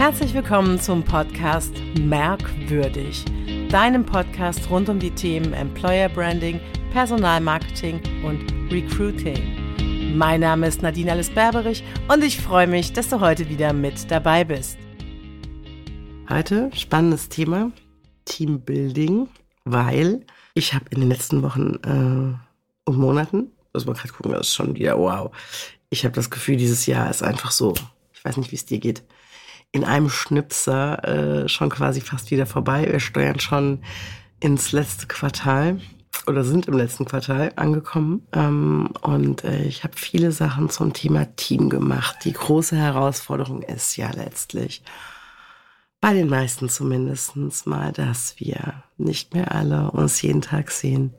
Herzlich willkommen zum Podcast Merkwürdig, deinem Podcast rund um die Themen Employer Branding, Personalmarketing und Recruiting. Mein Name ist Nadine Alice Berberich und ich freue mich, dass du heute wieder mit dabei bist. Heute spannendes Thema Teambuilding, weil ich habe in den letzten Wochen äh, und Monaten, muss man gerade gucken, das ist schon wieder wow. Ich habe das Gefühl, dieses Jahr ist einfach so, ich weiß nicht, wie es dir geht, in einem Schnipser äh, schon quasi fast wieder vorbei. Wir steuern schon ins letzte Quartal oder sind im letzten Quartal angekommen. Ähm, und äh, ich habe viele Sachen zum Thema Team gemacht. Die große Herausforderung ist ja letztlich, bei den meisten zumindest mal, dass wir nicht mehr alle uns jeden Tag sehen.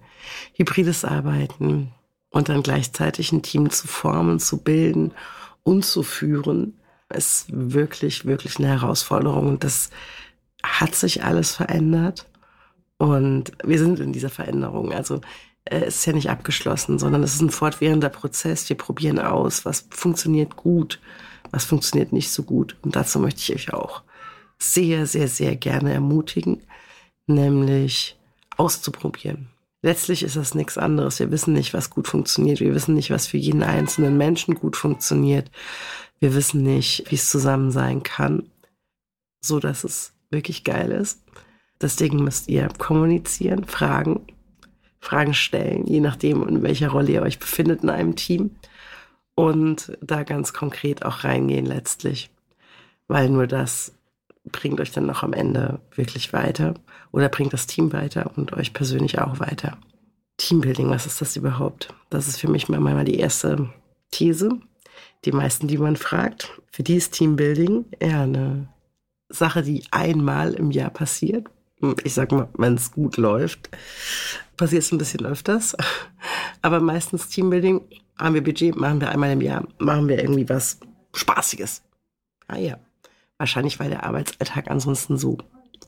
Hybrides Arbeiten und dann gleichzeitig ein Team zu formen, zu bilden und zu führen, ist wirklich, wirklich eine Herausforderung. Und das hat sich alles verändert. Und wir sind in dieser Veränderung. Also äh, es ist ja nicht abgeschlossen, sondern es ist ein fortwährender Prozess. Wir probieren aus, was funktioniert gut, was funktioniert nicht so gut. Und dazu möchte ich euch auch sehr, sehr, sehr gerne ermutigen, nämlich auszuprobieren. Letztlich ist das nichts anderes. Wir wissen nicht, was gut funktioniert. Wir wissen nicht, was für jeden einzelnen Menschen gut funktioniert. Wir wissen nicht, wie es zusammen sein kann, so dass es wirklich geil ist. Deswegen müsst ihr kommunizieren, fragen, Fragen stellen, je nachdem, in welcher Rolle ihr euch befindet in einem Team. Und da ganz konkret auch reingehen letztlich. Weil nur das bringt euch dann noch am Ende wirklich weiter oder bringt das Team weiter und euch persönlich auch weiter. Teambuilding, was ist das überhaupt? Das ist für mich mal die erste These. Die meisten, die man fragt, für die ist Teambuilding eher eine Sache, die einmal im Jahr passiert. Ich sag mal, wenn es gut läuft, passiert es ein bisschen öfters. Aber meistens Teambuilding, haben wir Budget, machen wir einmal im Jahr, machen wir irgendwie was Spaßiges. Ah ja. Wahrscheinlich, weil der Arbeitsalltag ansonsten so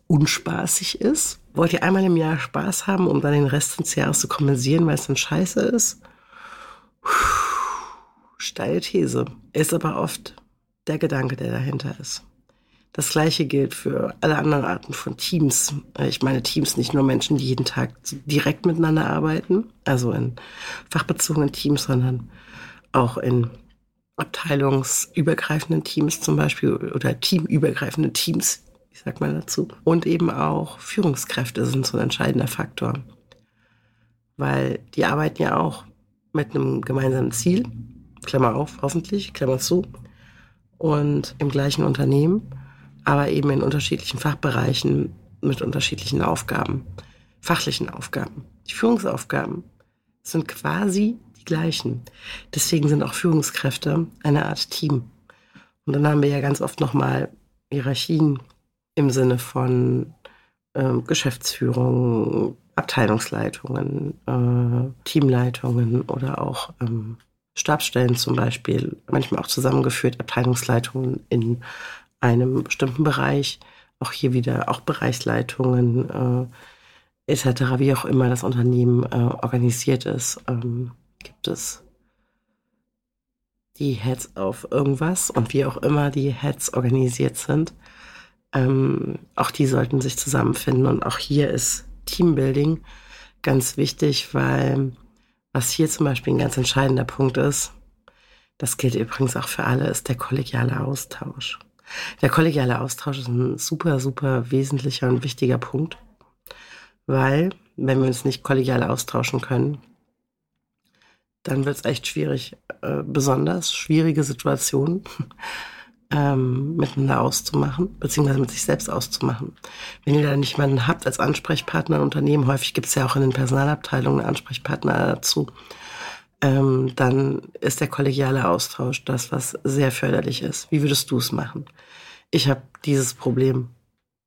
unspaßig ist. Wollt ihr einmal im Jahr Spaß haben, um dann den Rest des Jahres zu kompensieren, weil es dann scheiße ist? Puh, steile These. Ist aber oft der Gedanke, der dahinter ist. Das gleiche gilt für alle anderen Arten von Teams. Ich meine Teams, nicht nur Menschen, die jeden Tag direkt miteinander arbeiten, also in fachbezogenen Teams, sondern auch in abteilungsübergreifenden Teams zum Beispiel oder teamübergreifende Teams, ich sag mal dazu. Und eben auch Führungskräfte sind so ein entscheidender Faktor. Weil die arbeiten ja auch mit einem gemeinsamen Ziel, Klammer auf, hoffentlich, Klammer zu, und im gleichen Unternehmen, aber eben in unterschiedlichen Fachbereichen mit unterschiedlichen Aufgaben, fachlichen Aufgaben. Die Führungsaufgaben sind quasi die gleichen. Deswegen sind auch Führungskräfte eine Art Team. Und dann haben wir ja ganz oft nochmal Hierarchien im Sinne von äh, Geschäftsführung, Abteilungsleitungen, äh, Teamleitungen oder auch ähm, Stabsstellen zum Beispiel, manchmal auch zusammengeführt, Abteilungsleitungen in einem bestimmten Bereich, auch hier wieder auch Bereichsleitungen äh, etc., wie auch immer das Unternehmen äh, organisiert ist. Ähm, gibt es die Heads auf irgendwas und wie auch immer die Heads organisiert sind. Ähm, auch die sollten sich zusammenfinden und auch hier ist Teambuilding ganz wichtig, weil was hier zum Beispiel ein ganz entscheidender Punkt ist, das gilt übrigens auch für alle, ist der kollegiale Austausch. Der kollegiale Austausch ist ein super, super wesentlicher und wichtiger Punkt, weil wenn wir uns nicht kollegial austauschen können, dann wird es echt schwierig, äh, besonders schwierige Situationen ähm, miteinander auszumachen, beziehungsweise mit sich selbst auszumachen. Wenn ihr da nicht jemanden habt als Ansprechpartner im Unternehmen, häufig gibt es ja auch in den Personalabteilungen Ansprechpartner dazu, ähm, dann ist der kollegiale Austausch das, was sehr förderlich ist. Wie würdest du es machen? Ich habe dieses Problem.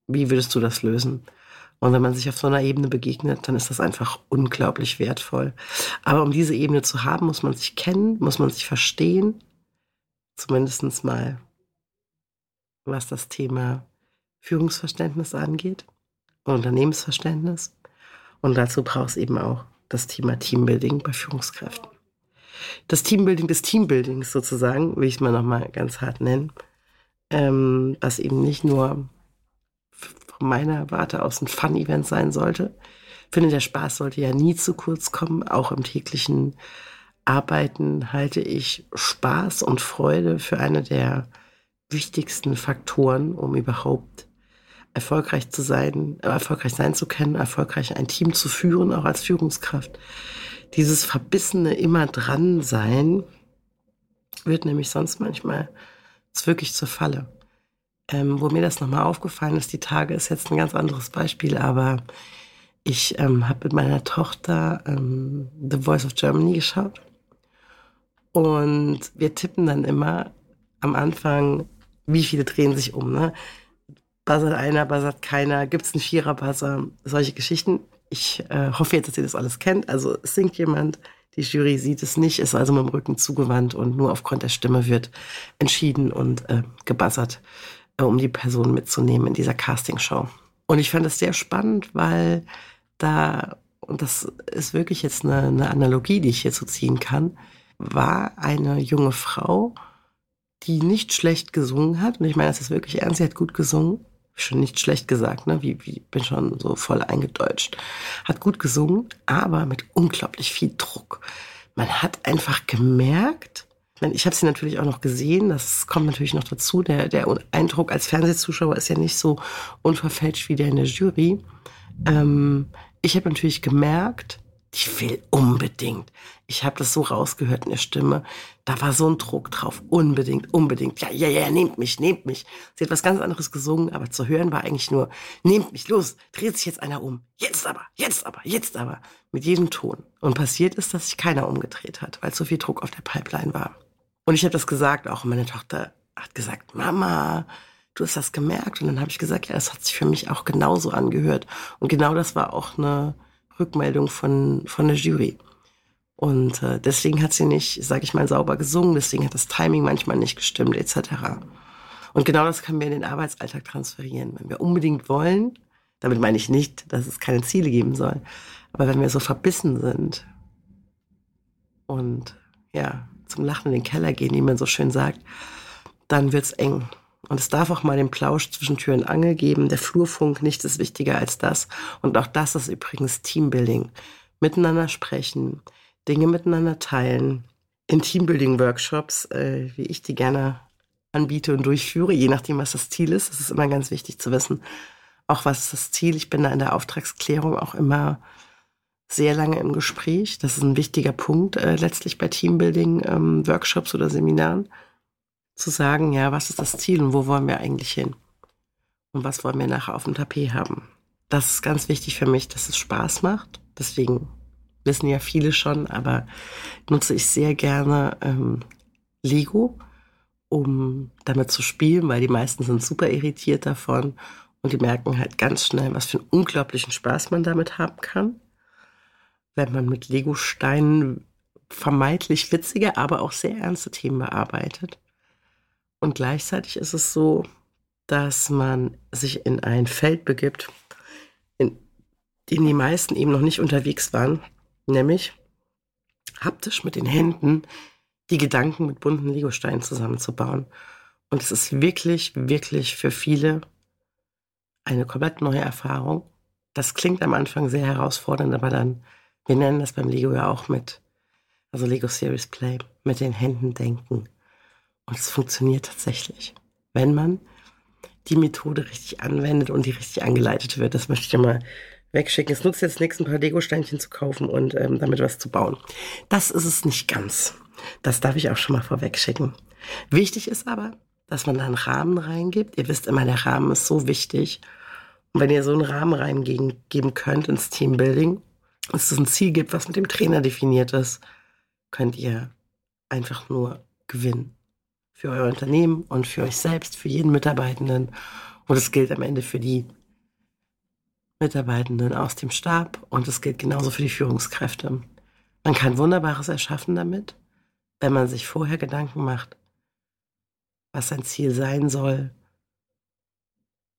Wie würdest du das lösen? Und wenn man sich auf so einer Ebene begegnet, dann ist das einfach unglaublich wertvoll. Aber um diese Ebene zu haben, muss man sich kennen, muss man sich verstehen. Zumindest mal, was das Thema Führungsverständnis angeht und Unternehmensverständnis. Und dazu braucht es eben auch das Thema Teambuilding bei Führungskräften. Das Teambuilding des Teambuildings sozusagen, will ich es mal nochmal ganz hart nennen, ähm, was eben nicht nur von meiner Warte aus ein Fun-Event sein sollte. Ich finde, der Spaß sollte ja nie zu kurz kommen. Auch im täglichen Arbeiten halte ich Spaß und Freude für eine der wichtigsten Faktoren, um überhaupt erfolgreich zu sein, äh, erfolgreich sein zu können, erfolgreich ein Team zu führen, auch als Führungskraft. Dieses verbissene immer dran sein wird nämlich sonst manchmal wirklich zur Falle. Ähm, wo mir das nochmal aufgefallen ist, die Tage ist jetzt ein ganz anderes Beispiel, aber ich ähm, habe mit meiner Tochter ähm, The Voice of Germany geschaut und wir tippen dann immer am Anfang, wie viele drehen sich um. Ne? Buzzert einer, buzzert keiner, gibt es einen Vierer-Buzzer, solche Geschichten. Ich äh, hoffe jetzt, dass ihr das alles kennt. Also singt jemand, die Jury sieht es nicht, ist also mit dem Rücken zugewandt und nur aufgrund der Stimme wird entschieden und äh, gebuzzert. Um die Person mitzunehmen in dieser Castingshow. Und ich fand es sehr spannend, weil da, und das ist wirklich jetzt eine, eine Analogie, die ich hierzu ziehen kann, war eine junge Frau, die nicht schlecht gesungen hat. Und ich meine, das ist wirklich ernst, sie hat gut gesungen. Schon nicht schlecht gesagt, ne? Wie, wie bin schon so voll eingedeutscht. Hat gut gesungen, aber mit unglaublich viel Druck. Man hat einfach gemerkt, ich habe sie natürlich auch noch gesehen, das kommt natürlich noch dazu. Der, der Eindruck als Fernsehzuschauer ist ja nicht so unverfälscht wie der in der Jury. Ähm, ich habe natürlich gemerkt, die will unbedingt. Ich habe das so rausgehört in der Stimme. Da war so ein Druck drauf. Unbedingt, unbedingt. Ja, ja, ja, nehmt mich, nehmt mich. Sie hat was ganz anderes gesungen, aber zu hören war eigentlich nur, nehmt mich, los, dreht sich jetzt einer um. Jetzt aber, jetzt aber, jetzt aber. Mit jedem Ton. Und passiert ist, dass sich keiner umgedreht hat, weil so viel Druck auf der Pipeline war. Und ich habe das gesagt, auch meine Tochter hat gesagt, Mama, du hast das gemerkt. Und dann habe ich gesagt, ja, das hat sich für mich auch genauso angehört. Und genau das war auch eine Rückmeldung von, von der Jury. Und äh, deswegen hat sie nicht, sage ich mal, sauber gesungen, deswegen hat das Timing manchmal nicht gestimmt, etc. Und genau das können wir in den Arbeitsalltag transferieren. Wenn wir unbedingt wollen, damit meine ich nicht, dass es keine Ziele geben soll, aber wenn wir so verbissen sind und ja, zum Lachen in den Keller gehen, wie man so schön sagt, dann wird's eng. Und es darf auch mal den Plausch zwischen Tür und Angel geben. Der Flurfunk, nichts ist wichtiger als das. Und auch das ist übrigens Teambuilding. Miteinander sprechen, Dinge miteinander teilen. In Teambuilding-Workshops, äh, wie ich die gerne anbiete und durchführe, je nachdem, was das Ziel ist. Es ist immer ganz wichtig zu wissen, auch was ist das Ziel. Ich bin da in der Auftragsklärung auch immer sehr lange im Gespräch. Das ist ein wichtiger Punkt äh, letztlich bei Teambuilding-Workshops ähm, oder Seminaren. Zu sagen, ja, was ist das Ziel und wo wollen wir eigentlich hin? Und was wollen wir nachher auf dem Tapet haben? Das ist ganz wichtig für mich, dass es Spaß macht. Deswegen wissen ja viele schon, aber nutze ich sehr gerne ähm, Lego, um damit zu spielen, weil die meisten sind super irritiert davon und die merken halt ganz schnell, was für einen unglaublichen Spaß man damit haben kann wenn man mit Lego-Steinen vermeintlich witzige, aber auch sehr ernste Themen bearbeitet. Und gleichzeitig ist es so, dass man sich in ein Feld begibt, in dem die meisten eben noch nicht unterwegs waren, nämlich haptisch mit den Händen die Gedanken mit bunten Legosteinen zusammenzubauen. Und es ist wirklich, wirklich für viele eine komplett neue Erfahrung. Das klingt am Anfang sehr herausfordernd, aber dann wir nennen das beim Lego ja auch mit, also Lego Series Play, mit den Händen denken. Und es funktioniert tatsächlich, wenn man die Methode richtig anwendet und die richtig angeleitet wird. Das möchte ich ja mal wegschicken. Es nutzt jetzt nichts, ein paar Lego-Steinchen zu kaufen und ähm, damit was zu bauen. Das ist es nicht ganz. Das darf ich auch schon mal vorwegschicken. Wichtig ist aber, dass man da einen Rahmen reingibt. Ihr wisst immer, der Rahmen ist so wichtig. Und wenn ihr so einen Rahmen reingeben könnt ins Teambuilding, dass es ein Ziel gibt, was mit dem Trainer definiert ist, könnt ihr einfach nur gewinnen. Für euer Unternehmen und für euch selbst, für jeden Mitarbeitenden. Und es gilt am Ende für die Mitarbeitenden aus dem Stab und es gilt genauso für die Führungskräfte. Man kann Wunderbares erschaffen damit, wenn man sich vorher Gedanken macht, was sein Ziel sein soll,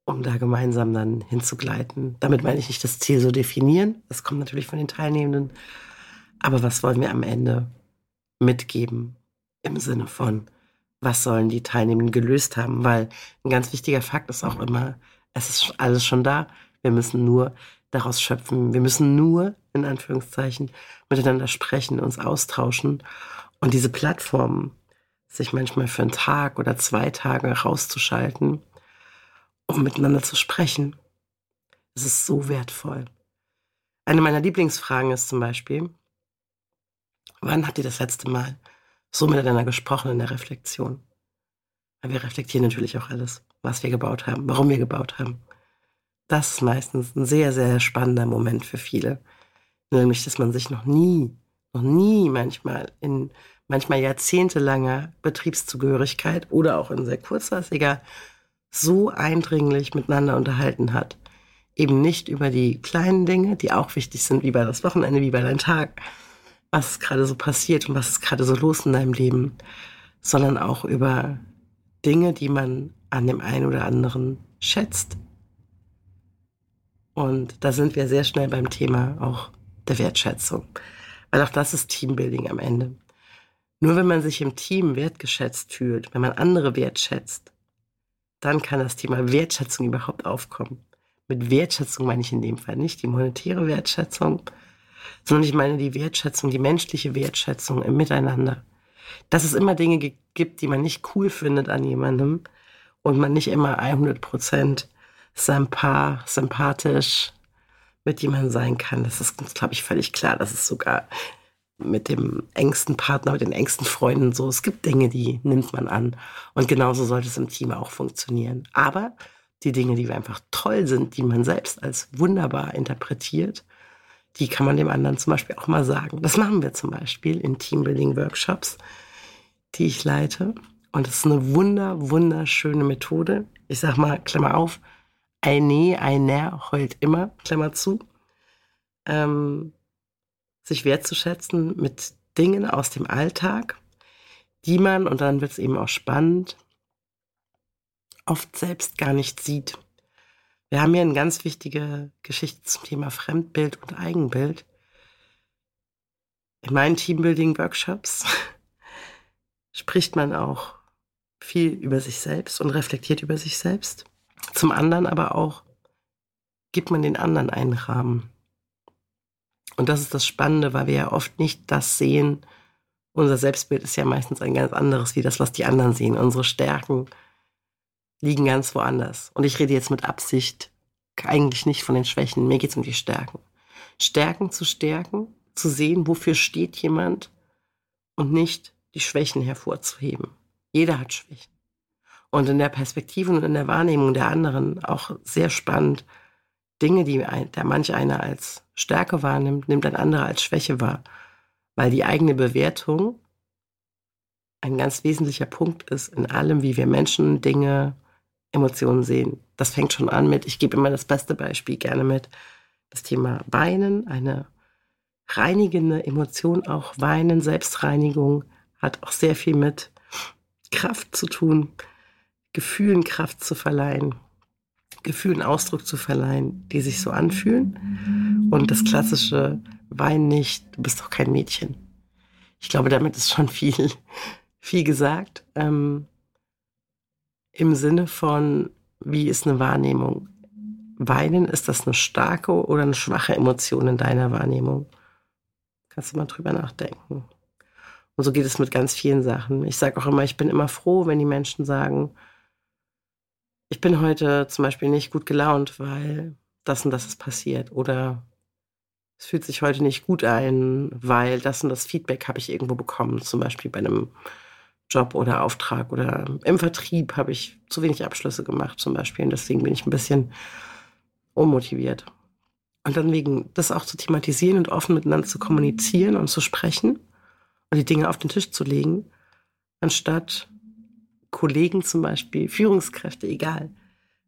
um da gemeinsam dann hinzugleiten. Damit meine ich nicht das Ziel so definieren, das kommt natürlich von den Teilnehmenden, aber was wollen wir am Ende mitgeben im Sinne von, was sollen die Teilnehmenden gelöst haben, weil ein ganz wichtiger Fakt ist auch immer, es ist alles schon da. Wir müssen nur daraus schöpfen. Wir müssen nur, in Anführungszeichen, miteinander sprechen, uns austauschen. Und diese Plattformen, sich manchmal für einen Tag oder zwei Tage rauszuschalten, um miteinander zu sprechen, das ist so wertvoll. Eine meiner Lieblingsfragen ist zum Beispiel, wann habt ihr das letzte Mal so miteinander gesprochen in der Reflexion? Weil wir reflektieren natürlich auch alles, was wir gebaut haben, warum wir gebaut haben. Das ist meistens ein sehr, sehr spannender Moment für viele. Nämlich, dass man sich noch nie, noch nie manchmal in manchmal jahrzehntelanger Betriebszugehörigkeit oder auch in sehr kurzer, ist egal, so eindringlich miteinander unterhalten hat. Eben nicht über die kleinen Dinge, die auch wichtig sind, wie bei das Wochenende, wie bei deinem Tag, was ist gerade so passiert und was ist gerade so los in deinem Leben, sondern auch über Dinge, die man an dem einen oder anderen schätzt. Und da sind wir sehr schnell beim Thema auch der Wertschätzung. Weil auch das ist Teambuilding am Ende. Nur wenn man sich im Team wertgeschätzt fühlt, wenn man andere wertschätzt, dann kann das Thema Wertschätzung überhaupt aufkommen. Mit Wertschätzung meine ich in dem Fall nicht die monetäre Wertschätzung, sondern ich meine die Wertschätzung, die menschliche Wertschätzung im Miteinander. Dass es immer Dinge gibt, die man nicht cool findet an jemandem und man nicht immer 100 Prozent sympathisch mit jemandem sein kann. Das ist, glaube ich, völlig klar. Das ist sogar mit dem engsten Partner, mit den engsten Freunden so. Es gibt Dinge, die nimmt man an. Und genauso sollte es im Team auch funktionieren. Aber die Dinge, die einfach toll sind, die man selbst als wunderbar interpretiert, die kann man dem anderen zum Beispiel auch mal sagen. Das machen wir zum Beispiel in Teambuilding-Workshops, die ich leite. Und es ist eine wunder, wunderschöne Methode. Ich sag mal, Klammer auf, eine, einer heult immer, Klammer zu. Ähm, sich wertzuschätzen mit Dingen aus dem Alltag, die man, und dann wird es eben auch spannend, oft selbst gar nicht sieht. Wir haben hier eine ganz wichtige Geschichte zum Thema Fremdbild und Eigenbild. In meinen Teambuilding-Workshops spricht man auch viel über sich selbst und reflektiert über sich selbst. Zum anderen aber auch gibt man den anderen einen Rahmen. Und das ist das Spannende, weil wir ja oft nicht das sehen. Unser Selbstbild ist ja meistens ein ganz anderes wie das, was die anderen sehen. Unsere Stärken liegen ganz woanders. Und ich rede jetzt mit Absicht eigentlich nicht von den Schwächen. Mir geht es um die Stärken. Stärken zu stärken, zu sehen, wofür steht jemand und nicht die Schwächen hervorzuheben. Jeder hat Schwächen. Und in der Perspektive und in der Wahrnehmung der anderen auch sehr spannend, Dinge, die der manch einer als Stärke wahrnimmt, nimmt ein anderer als Schwäche wahr. Weil die eigene Bewertung ein ganz wesentlicher Punkt ist in allem, wie wir Menschen, Dinge, Emotionen sehen. Das fängt schon an mit, ich gebe immer das beste Beispiel gerne mit, das Thema Weinen, eine reinigende Emotion, auch Weinen, Selbstreinigung hat auch sehr viel mit Kraft zu tun, Gefühlen Kraft zu verleihen. Gefühlen Ausdruck zu verleihen, die sich so anfühlen. Und das klassische Wein nicht, du bist doch kein Mädchen. Ich glaube, damit ist schon viel, viel gesagt. Ähm, Im Sinne von, wie ist eine Wahrnehmung? Weinen, ist das eine starke oder eine schwache Emotion in deiner Wahrnehmung? Kannst du mal drüber nachdenken. Und so geht es mit ganz vielen Sachen. Ich sage auch immer, ich bin immer froh, wenn die Menschen sagen, ich bin heute zum Beispiel nicht gut gelaunt, weil das und das ist passiert. Oder es fühlt sich heute nicht gut ein, weil das und das Feedback habe ich irgendwo bekommen, zum Beispiel bei einem Job oder Auftrag oder im Vertrieb habe ich zu wenig Abschlüsse gemacht zum Beispiel und deswegen bin ich ein bisschen unmotiviert. Und dann wegen das auch zu thematisieren und offen miteinander zu kommunizieren und zu sprechen und die Dinge auf den Tisch zu legen, anstatt Kollegen zum Beispiel, Führungskräfte, egal,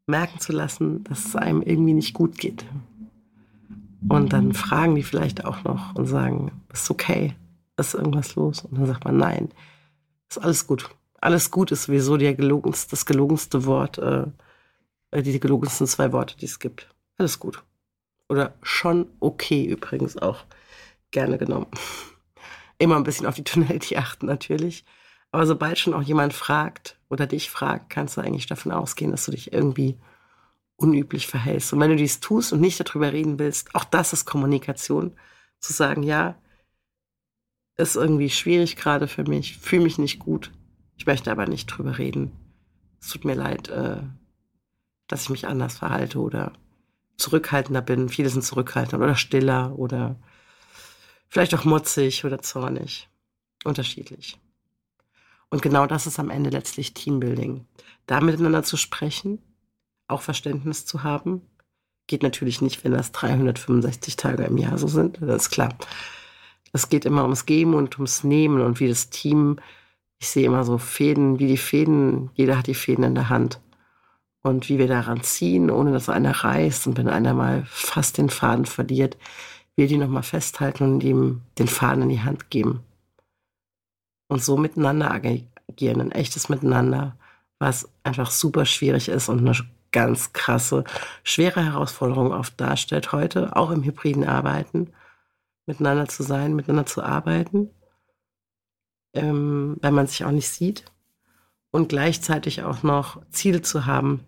merken zu lassen, dass es einem irgendwie nicht gut geht. Und dann fragen die vielleicht auch noch und sagen, ist okay, ist irgendwas los? Und dann sagt man, nein, ist alles gut. Alles gut ist sowieso der gelogenste, das gelogenste Wort, äh, die gelogensten zwei Worte, die es gibt. Alles gut. Oder schon okay übrigens auch gerne genommen. Immer ein bisschen auf die Tonalität achten natürlich. Aber sobald schon auch jemand fragt oder dich fragt, kannst du eigentlich davon ausgehen, dass du dich irgendwie unüblich verhältst. Und wenn du dies tust und nicht darüber reden willst, auch das ist Kommunikation, zu sagen, ja, ist irgendwie schwierig gerade für mich, fühle mich nicht gut, ich möchte aber nicht drüber reden. Es tut mir leid, äh, dass ich mich anders verhalte oder zurückhaltender bin. Viele sind zurückhaltender oder stiller oder vielleicht auch mutzig oder zornig. Unterschiedlich. Und genau das ist am Ende letztlich Teambuilding. Da miteinander zu sprechen, auch Verständnis zu haben, geht natürlich nicht, wenn das 365 Tage im Jahr so sind, das ist klar. Es geht immer ums Geben und ums Nehmen und wie das Team, ich sehe immer so Fäden, wie die Fäden, jeder hat die Fäden in der Hand. Und wie wir daran ziehen, ohne dass einer reißt und wenn einer mal fast den Faden verliert, wir die nochmal festhalten und ihm den Faden in die Hand geben und so miteinander agieren, ein echtes Miteinander, was einfach super schwierig ist und eine ganz krasse, schwere Herausforderung oft darstellt heute, auch im hybriden Arbeiten, miteinander zu sein, miteinander zu arbeiten, ähm, weil man sich auch nicht sieht und gleichzeitig auch noch Ziele zu haben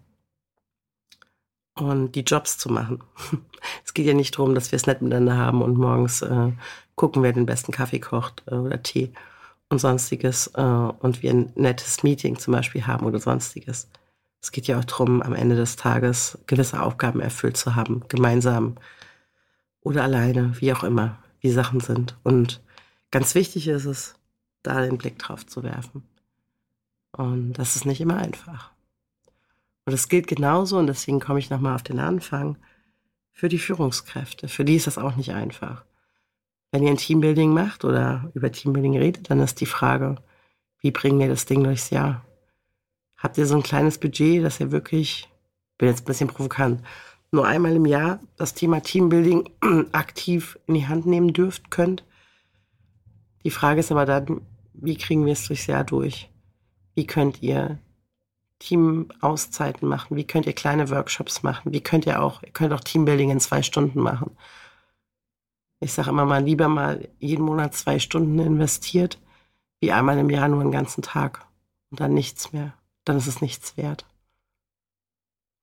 und die Jobs zu machen. Es geht ja nicht darum, dass wir es nett miteinander haben und morgens äh, gucken, wer den besten Kaffee kocht äh, oder Tee, und sonstiges äh, und wir ein nettes Meeting zum Beispiel haben oder sonstiges. Es geht ja auch darum, am Ende des Tages gewisse Aufgaben erfüllt zu haben, gemeinsam oder alleine, wie auch immer, wie Sachen sind. Und ganz wichtig ist es, da den Blick drauf zu werfen. Und das ist nicht immer einfach. Und es gilt genauso, und deswegen komme ich nochmal auf den Anfang, für die Führungskräfte. Für die ist das auch nicht einfach. Wenn ihr ein Teambuilding macht oder über Teambuilding redet, dann ist die Frage, wie bringen wir das Ding durchs Jahr? Habt ihr so ein kleines Budget, dass ihr wirklich, bin jetzt ein bisschen provokant, nur einmal im Jahr das Thema Teambuilding aktiv in die Hand nehmen dürft, könnt? Die Frage ist aber dann, wie kriegen wir es durchs Jahr durch? Wie könnt ihr Teamauszeiten machen? Wie könnt ihr kleine Workshops machen? Wie könnt ihr auch, ihr könnt auch Teambuilding in zwei Stunden machen? Ich sage immer mal, lieber mal jeden Monat zwei Stunden investiert, wie einmal im Jahr nur einen ganzen Tag und dann nichts mehr. Dann ist es nichts wert.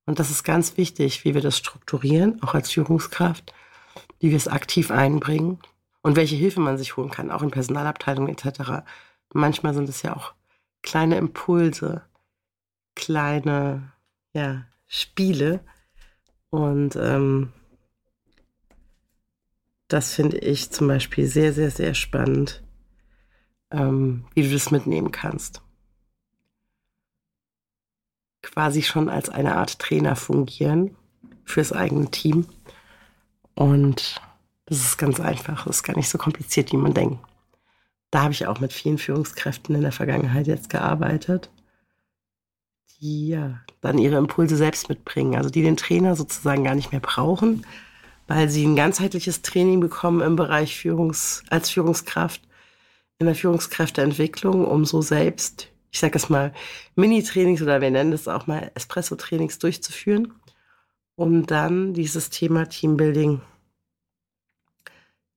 Und das ist ganz wichtig, wie wir das strukturieren, auch als Führungskraft, wie wir es aktiv einbringen und welche Hilfe man sich holen kann, auch in Personalabteilungen etc. Manchmal sind es ja auch kleine Impulse, kleine ja, Spiele. Und ähm, das finde ich zum Beispiel sehr, sehr, sehr spannend, ähm, wie du das mitnehmen kannst. Quasi schon als eine Art Trainer fungieren fürs eigene Team. Und das ist ganz einfach, das ist gar nicht so kompliziert, wie man denkt. Da habe ich auch mit vielen Führungskräften in der Vergangenheit jetzt gearbeitet, die ja dann ihre Impulse selbst mitbringen, also die den Trainer sozusagen gar nicht mehr brauchen, weil sie ein ganzheitliches Training bekommen im Bereich Führungs, als Führungskraft, in der Führungskräfteentwicklung, um so selbst, ich sage es mal, Mini-Trainings oder wir nennen das auch mal Espresso-Trainings durchzuführen, um dann dieses Thema Teambuilding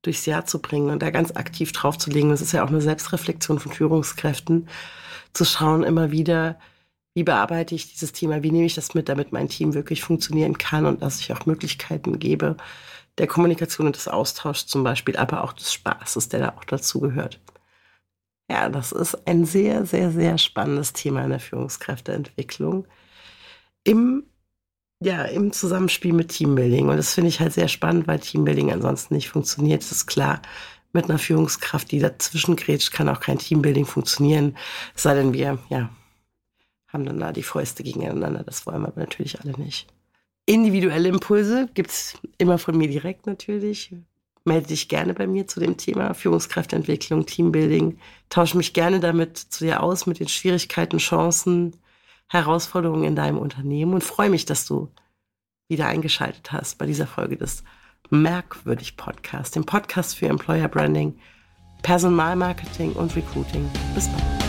durchs Jahr zu bringen und da ganz aktiv draufzulegen. Das ist ja auch eine Selbstreflexion von Führungskräften, zu schauen immer wieder, wie bearbeite ich dieses Thema, wie nehme ich das mit, damit mein Team wirklich funktionieren kann und dass ich auch Möglichkeiten gebe der Kommunikation und des Austauschs zum Beispiel, aber auch des Spaßes, der da auch dazu gehört. Ja, das ist ein sehr, sehr, sehr spannendes Thema in der Führungskräfteentwicklung im, ja, im Zusammenspiel mit Teambuilding. Und das finde ich halt sehr spannend, weil Teambuilding ansonsten nicht funktioniert. Das ist klar, mit einer Führungskraft, die dazwischen grätscht, kann auch kein Teambuilding funktionieren. Es sei denn, wir, ja, haben dann da die Fäuste gegeneinander. Das wollen wir natürlich alle nicht. Individuelle Impulse gibt es immer von mir direkt natürlich. Melde dich gerne bei mir zu dem Thema Führungskräfteentwicklung, Teambuilding. Tausche mich gerne damit zu dir aus, mit den Schwierigkeiten, Chancen, Herausforderungen in deinem Unternehmen und freue mich, dass du wieder eingeschaltet hast bei dieser Folge des Merkwürdig Podcast, dem Podcast für Employer Branding, Personalmarketing und Recruiting. Bis bald.